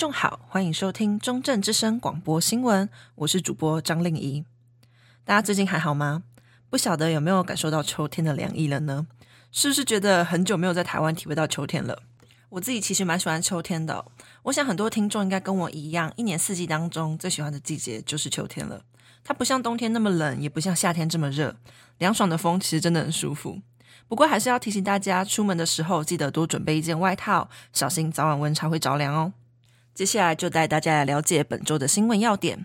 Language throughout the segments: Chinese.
众好，欢迎收听中正之声广播新闻，我是主播张令仪。大家最近还好吗？不晓得有没有感受到秋天的凉意了呢？是不是觉得很久没有在台湾体会到秋天了？我自己其实蛮喜欢秋天的。我想很多听众应该跟我一样，一年四季当中最喜欢的季节就是秋天了。它不像冬天那么冷，也不像夏天这么热，凉爽的风其实真的很舒服。不过还是要提醒大家，出门的时候记得多准备一件外套，小心早晚温差会着凉哦。接下来就带大家来了解本周的新闻要点。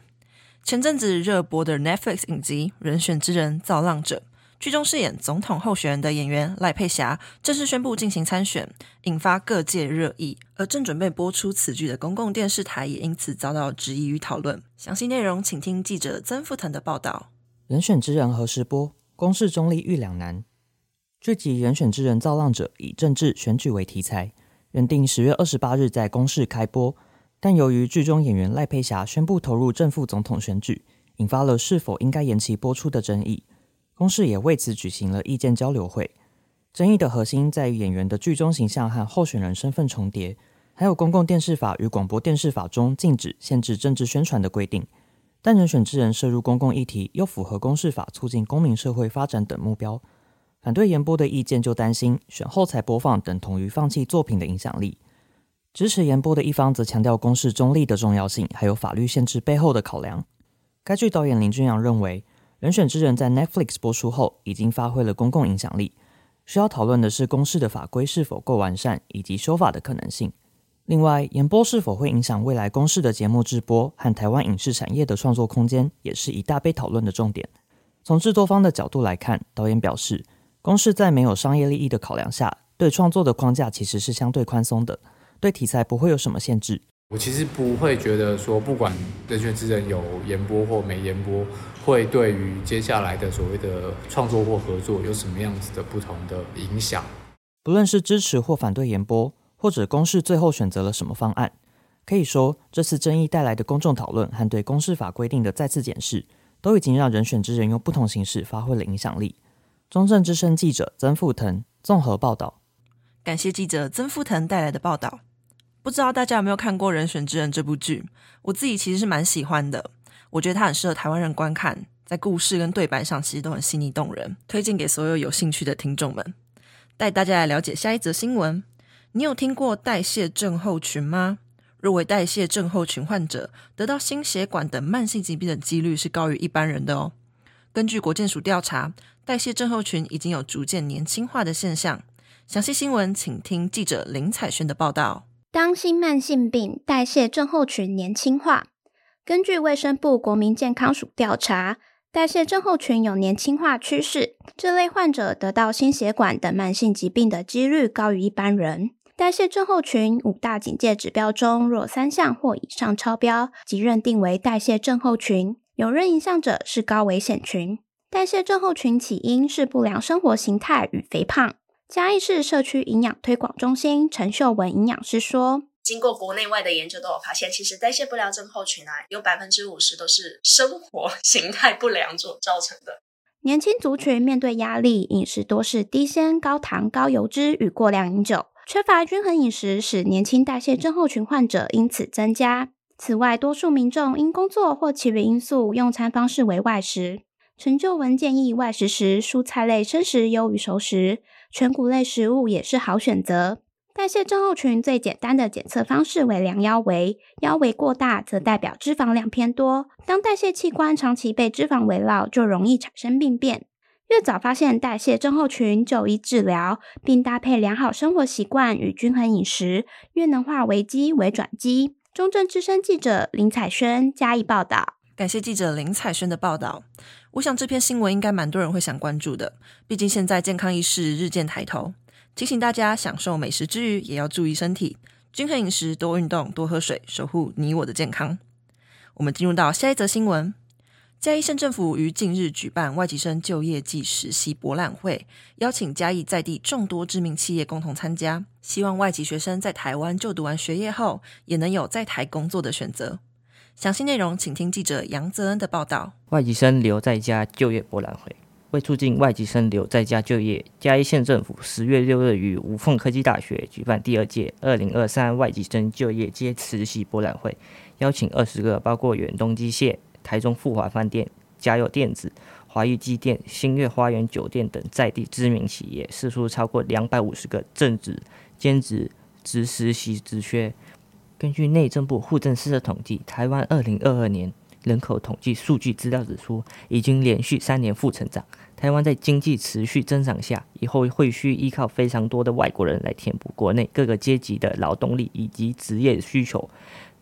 前阵子热播的 Netflix 影集《人选之人造浪者》，剧中饰演总统候选人的演员赖佩霞正式宣布进行参选，引发各界热议。而正准备播出此剧的公共电视台也因此遭到质疑与讨论。详细内容，请听记者曾富腾的报道。人选之人何时播？公视中立遇两难。剧集《人选之人造浪者》以政治选举为题材，原定十月二十八日在公视开播，但由于剧中演员赖佩霞宣布投入正副总统选举，引发了是否应该延期播出的争议。公视也为此举行了意见交流会。争议的核心在于演员的剧中形象和候选人身份重叠，还有公共电视法与广播电视法中禁止限制政治宣传的规定。但人选之人涉入公共议题，又符合公视法促进公民社会发展等目标。反对延播的意见就担心选后才播放等同于放弃作品的影响力，支持延播的一方则强调公视中立的重要性，还有法律限制背后的考量。该剧导演林君阳认为，《人选之人》在 Netflix 播出后已经发挥了公共影响力，需要讨论的是公视的法规是否够完善，以及修法的可能性。另外，延播是否会影响未来公视的节目制播和台湾影视产业的创作空间，也是一大被讨论的重点。从制作方的角度来看，导演表示，公视在没有商业利益的考量下，对创作的框架其实是相对宽松的，对题材不会有什么限制。我其实不会觉得说，不管人选之人有延播或没延播，会对于接下来的所谓的创作或合作有什么样子的不同的影响。不论是支持或反对延播，或者公示最后选择了什么方案，可以说这次争议带来的公众讨论和对公示法规定的再次检视，都已经让人选之人用不同形式发挥了影响力。中正之声记者曾富腾综合报道，感谢记者曾富腾带来的报道。不知道大家有没有看过《人选之人》这部剧？我自己其实是蛮喜欢的，我觉得它很适合台湾人观看，在故事跟对白上其实都很细腻动人，推荐给所有有兴趣的听众们。带大家来了解下一则新闻。你有听过代谢症候群吗？若为代谢症候群患者，得到心血管等慢性疾病的几率是高于一般人的哦。根据国健署调查，代谢症候群已经有逐渐年轻化的现象。详细新闻，请听记者林采萱的报道。当心慢性病代谢症候群年轻化。根据卫生部国民健康署调查，代谢症候群有年轻化趋势，这类患者得到心血管等慢性疾病的几率高于一般人。代谢症候群五大警戒指标中，若三项或以上超标，即认定为代谢症候群。有任一项者是高危险群。代谢症候群起因是不良生活形态与肥胖。嘉义市社区营养推广中心陈秀文营养师说：“经过国内外的研究，都有发现，其实代谢不良症候群啊，有百分之五十都是生活 形态不良所造成的。年轻族群面对压力，饮食多是低纤、高糖、高油脂与过量饮酒，缺乏均衡饮食，使年轻代谢症候群患者因此增加。”此外，多数民众因工作或其余因素，用餐方式为外食。陈秀文建议，外食时蔬菜类生食优于熟食，全谷类食物也是好选择。代谢症候群最简单的检测方式为量腰围，腰围过大则代表脂肪量偏多。当代谢器官长期被脂肪围绕，就容易产生病变。越早发现代谢症候群，就医治疗，并搭配良好生活习惯与均衡饮食，越能化危机为转机。中正之声记者林采萱加以报道，感谢记者林采萱的报道。我想这篇新闻应该蛮多人会想关注的，毕竟现在健康意识日渐抬头，提醒大家享受美食之余也要注意身体，均衡饮食，多运动，多喝水，守护你我的健康。我们进入到下一则新闻。嘉义县政府于近日举办外籍生就业暨实习博览会，邀请嘉义在地众多知名企业共同参加，希望外籍学生在台湾就读完学业后，也能有在台工作的选择。详细内容，请听记者杨泽恩的报道。外籍生留在家就业博览会为促进外籍生留在家就业，嘉义县政府十月六日于无缝科技大学举办第二届二零二三外籍生就业接实习博览会，邀请二十个包括远东机械、台中富华饭店、嘉祐电子、华裕机电、星月花园酒店等在地知名企业，释出超过两百五十个正职、兼职、职实习职缺。根据内政部户政司的统计，台湾二零二二年人口统计数据资料指出，已经连续三年负成长。台湾在经济持续增长下，以后会需依靠非常多的外国人来填补国内各个阶级的劳动力以及职业需求。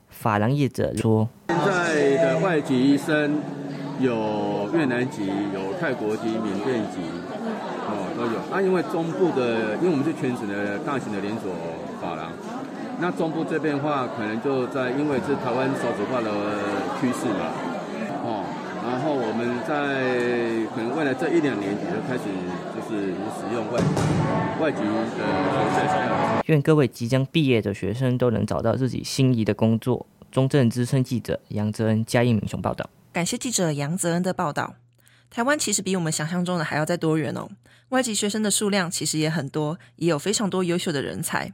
法郎业者说：“现在的外籍医生有越南籍、有泰国籍、缅甸籍，哦都有。那、因为中部的，因为我们是全省的大型的连锁法郎，那中部这边的话，可能就在因为是台湾少子化的趋势嘛，哦，然后我们在可能未来这一两年就开始就是使用外外籍的学生。愿各位即将毕业的学生都能找到自己心仪的工作。”中正资深记者杨泽恩嘉义民雄报道。感谢记者杨泽恩的报道。台湾其实比我们想象中的还要再多元哦，外籍学生的数量其实也很多，也有非常多优秀的人才。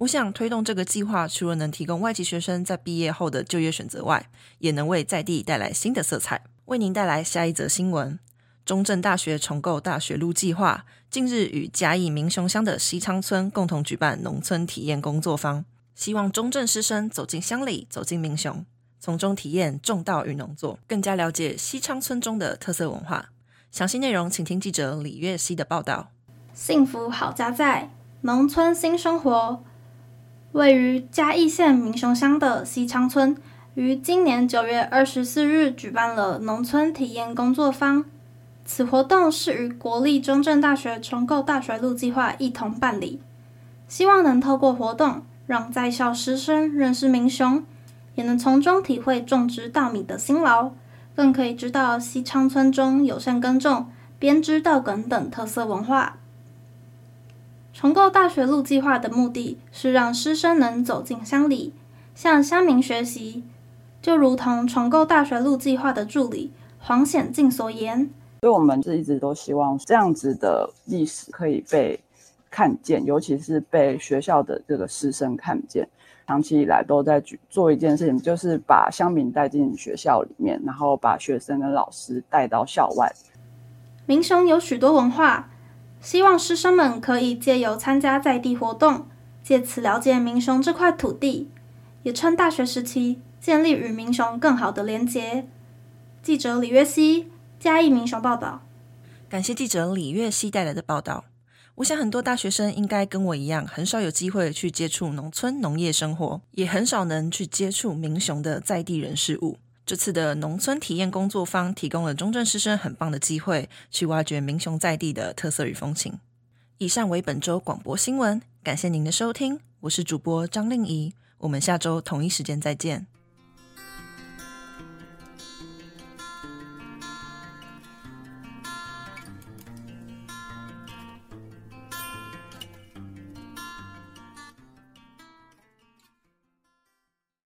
我想推动这个计划，除了能提供外籍学生在毕业后的就业选择外，也能为在地带来新的色彩。为您带来下一则新闻：中正大学重构大学路计划近日与嘉义民雄乡的西昌村共同举办农村体验工作坊。希望中正师生走进乡里，走进民雄，从中体验种稻与农作，更加了解西昌村中的特色文化。详细内容，请听记者李月熙的报道。幸福好家在，农村新生活。位于嘉义县民雄乡的西昌村，于今年九月二十四日举办了农村体验工作坊。此活动是与国立中正大学重构大学路计划一同办理，希望能透过活动。让在校师生认识民雄，也能从中体会种植稻米的辛劳，更可以知道西昌村中友善耕种、编织稻梗等特色文化。重构大学路计划的目的是让师生能走进乡里，向乡民学习，就如同重构大学路计划的助理黄显进所言。所以我们是一直都希望这样子的历史可以被。看见，尤其是被学校的这个师生看见，长期以来都在做一件事情，就是把乡民带进学校里面，然后把学生跟老师带到校外。民雄有许多文化，希望师生们可以借由参加在地活动，借此了解民雄这块土地，也趁大学时期建立与民雄更好的连结。记者李月熙，嘉义民雄报道。感谢记者李月熙带来的报道。我想很多大学生应该跟我一样，很少有机会去接触农村农业生活，也很少能去接触民雄的在地人事物。这次的农村体验工作坊提供了中正师生很棒的机会，去挖掘民雄在地的特色与风情。以上为本周广播新闻，感谢您的收听，我是主播张令仪，我们下周同一时间再见。